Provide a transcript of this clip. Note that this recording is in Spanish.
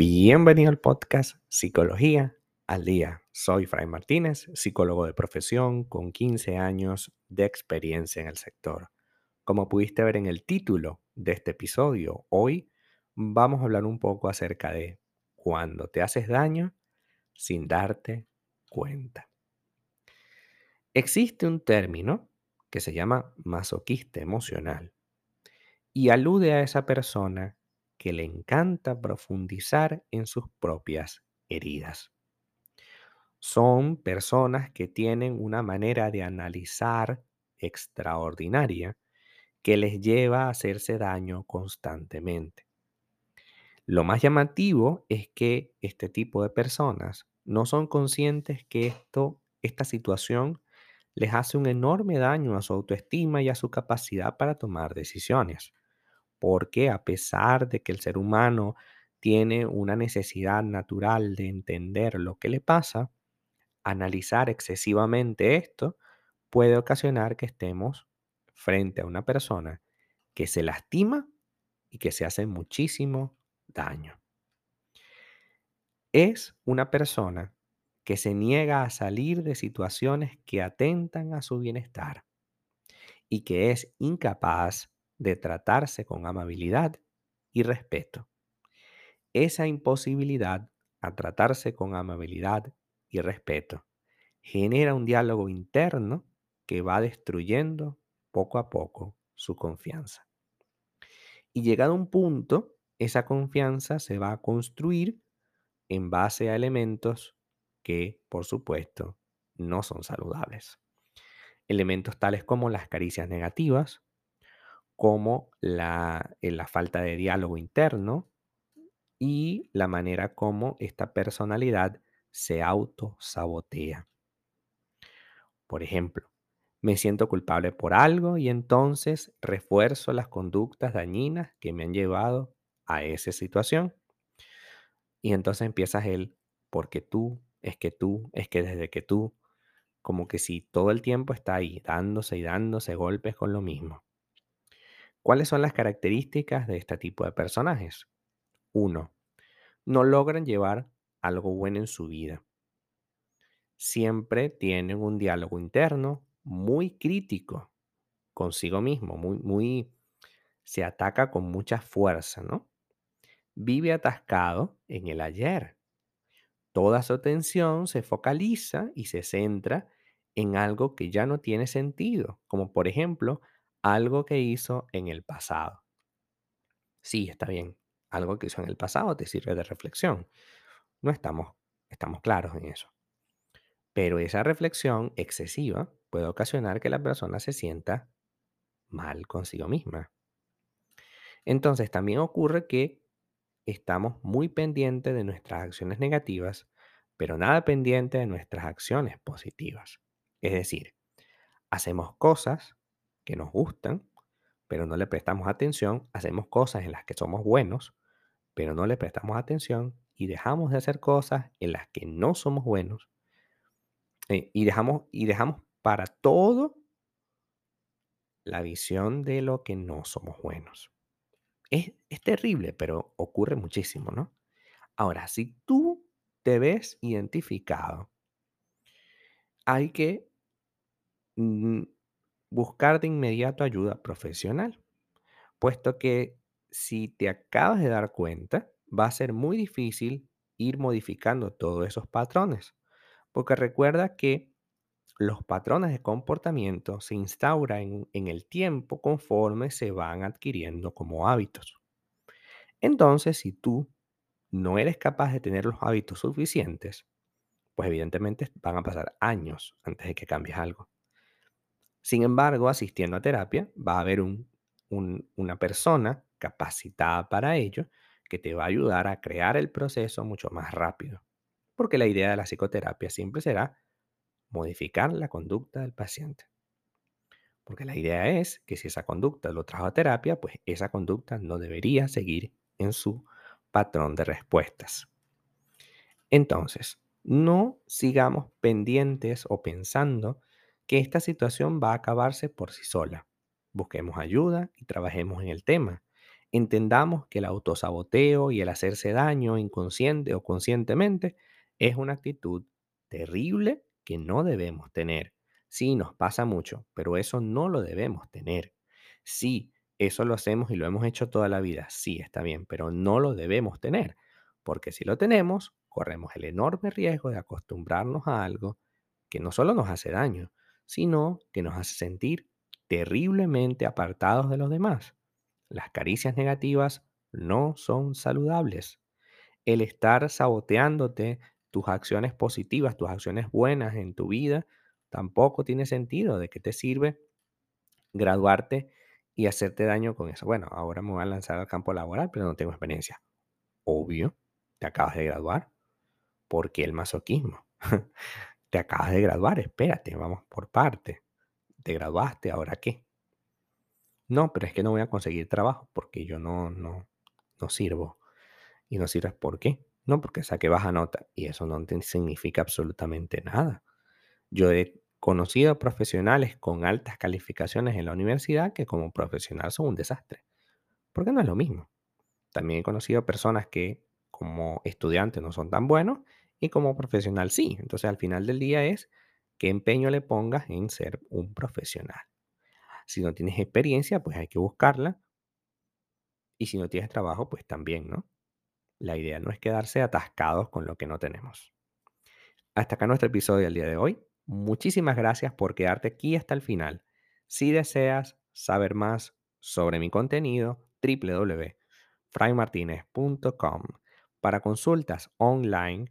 Bienvenido al podcast Psicología al Día. Soy Fray Martínez, psicólogo de profesión con 15 años de experiencia en el sector. Como pudiste ver en el título de este episodio, hoy vamos a hablar un poco acerca de cuando te haces daño sin darte cuenta. Existe un término que se llama masoquista emocional y alude a esa persona que le encanta profundizar en sus propias heridas. Son personas que tienen una manera de analizar extraordinaria que les lleva a hacerse daño constantemente. Lo más llamativo es que este tipo de personas no son conscientes que esto, esta situación les hace un enorme daño a su autoestima y a su capacidad para tomar decisiones porque a pesar de que el ser humano tiene una necesidad natural de entender lo que le pasa, analizar excesivamente esto puede ocasionar que estemos frente a una persona que se lastima y que se hace muchísimo daño. Es una persona que se niega a salir de situaciones que atentan a su bienestar y que es incapaz de tratarse con amabilidad y respeto. Esa imposibilidad a tratarse con amabilidad y respeto genera un diálogo interno que va destruyendo poco a poco su confianza. Y llegado a un punto, esa confianza se va a construir en base a elementos que, por supuesto, no son saludables. Elementos tales como las caricias negativas, como la, eh, la falta de diálogo interno y la manera como esta personalidad se autosabotea. Por ejemplo, me siento culpable por algo y entonces refuerzo las conductas dañinas que me han llevado a esa situación. Y entonces empiezas el, porque tú, es que tú, es que desde que tú, como que si todo el tiempo está ahí dándose y dándose golpes con lo mismo. ¿Cuáles son las características de este tipo de personajes? Uno, no logran llevar algo bueno en su vida. Siempre tienen un diálogo interno muy crítico consigo mismo, muy, muy, se ataca con mucha fuerza, ¿no? Vive atascado en el ayer. Toda su atención se focaliza y se centra en algo que ya no tiene sentido, como por ejemplo algo que hizo en el pasado. Sí, está bien. Algo que hizo en el pasado te sirve de reflexión. No estamos, estamos claros en eso. Pero esa reflexión excesiva puede ocasionar que la persona se sienta mal consigo misma. Entonces también ocurre que estamos muy pendientes de nuestras acciones negativas, pero nada pendiente de nuestras acciones positivas. Es decir, hacemos cosas que nos gustan, pero no le prestamos atención, hacemos cosas en las que somos buenos, pero no le prestamos atención y dejamos de hacer cosas en las que no somos buenos eh, y, dejamos, y dejamos para todo la visión de lo que no somos buenos. Es, es terrible, pero ocurre muchísimo, ¿no? Ahora, si tú te ves identificado, hay que mm, buscar de inmediato ayuda profesional, puesto que si te acabas de dar cuenta, va a ser muy difícil ir modificando todos esos patrones, porque recuerda que los patrones de comportamiento se instauran en, el tiempo conforme se van adquiriendo como hábitos. Entonces, si tú no eres capaz de tener los hábitos suficientes, pues evidentemente van a pasar años antes de que cambies algo. Sin embargo, asistiendo a terapia, va a haber una persona capacitada para ello que te va a ayudar a crear el proceso mucho más rápido. Porque la idea de la psicoterapia siempre será modificar la conducta del paciente. Porque la idea es que si esa conducta lo trajo a terapia, pues esa conducta no debería seguir en su patrón de respuestas. Entonces, no sigamos pendientes o pensando que esta situación va a acabarse por sí sola. Busquemos ayuda y trabajemos en el tema. Entendamos que el autosaboteo y el hacerse daño inconsciente o conscientemente es una actitud terrible que no debemos tener. Sí, nos pasa mucho, pero eso no lo debemos tener. Sí, eso lo hacemos y lo hemos hecho toda la vida. Sí, está bien, pero no lo debemos tener, porque si lo tenemos, corremos el enorme riesgo de acostumbrarnos a algo que no solo nos hace daño, sino que nos hace sentir terriblemente apartados de los demás. Las caricias negativas no son saludables. El estar saboteándote tus acciones positivas, tus acciones buenas en tu vida, tampoco tiene sentido. ¿De qué te sirve graduarte y hacerte daño con eso? Bueno, ahora me voy a lanzar al campo laboral, pero no tengo experiencia. Obvio, te acabas de graduar. ¿Por qué el masoquismo? te acabas de graduar, espérate, vamos por parte. Te graduaste, ¿ahora qué? No, pero es que no voy a conseguir trabajo porque yo no, no, no sirvo. Y no sirves ¿por qué? No, porque saqué baja nota y eso no te significa absolutamente nada. Yo he conocido profesionales con altas calificaciones en la universidad que como profesional son un desastre. Porque no es lo mismo. También he conocido personas que como estudiante no son tan buenos y como profesional sí. Entonces al final del día es qué empeño le pongas en ser un profesional. Si no tienes experiencia, pues hay que buscarla. Y si no tienes trabajo, pues también, ¿no? La idea no es quedarse atascados con lo que no tenemos. Hasta acá nuestro episodio del día de hoy. Muchísimas gracias por quedarte aquí hasta el final. Si deseas saber más sobre mi contenido, www.fraymartinez.com. Para consultas online,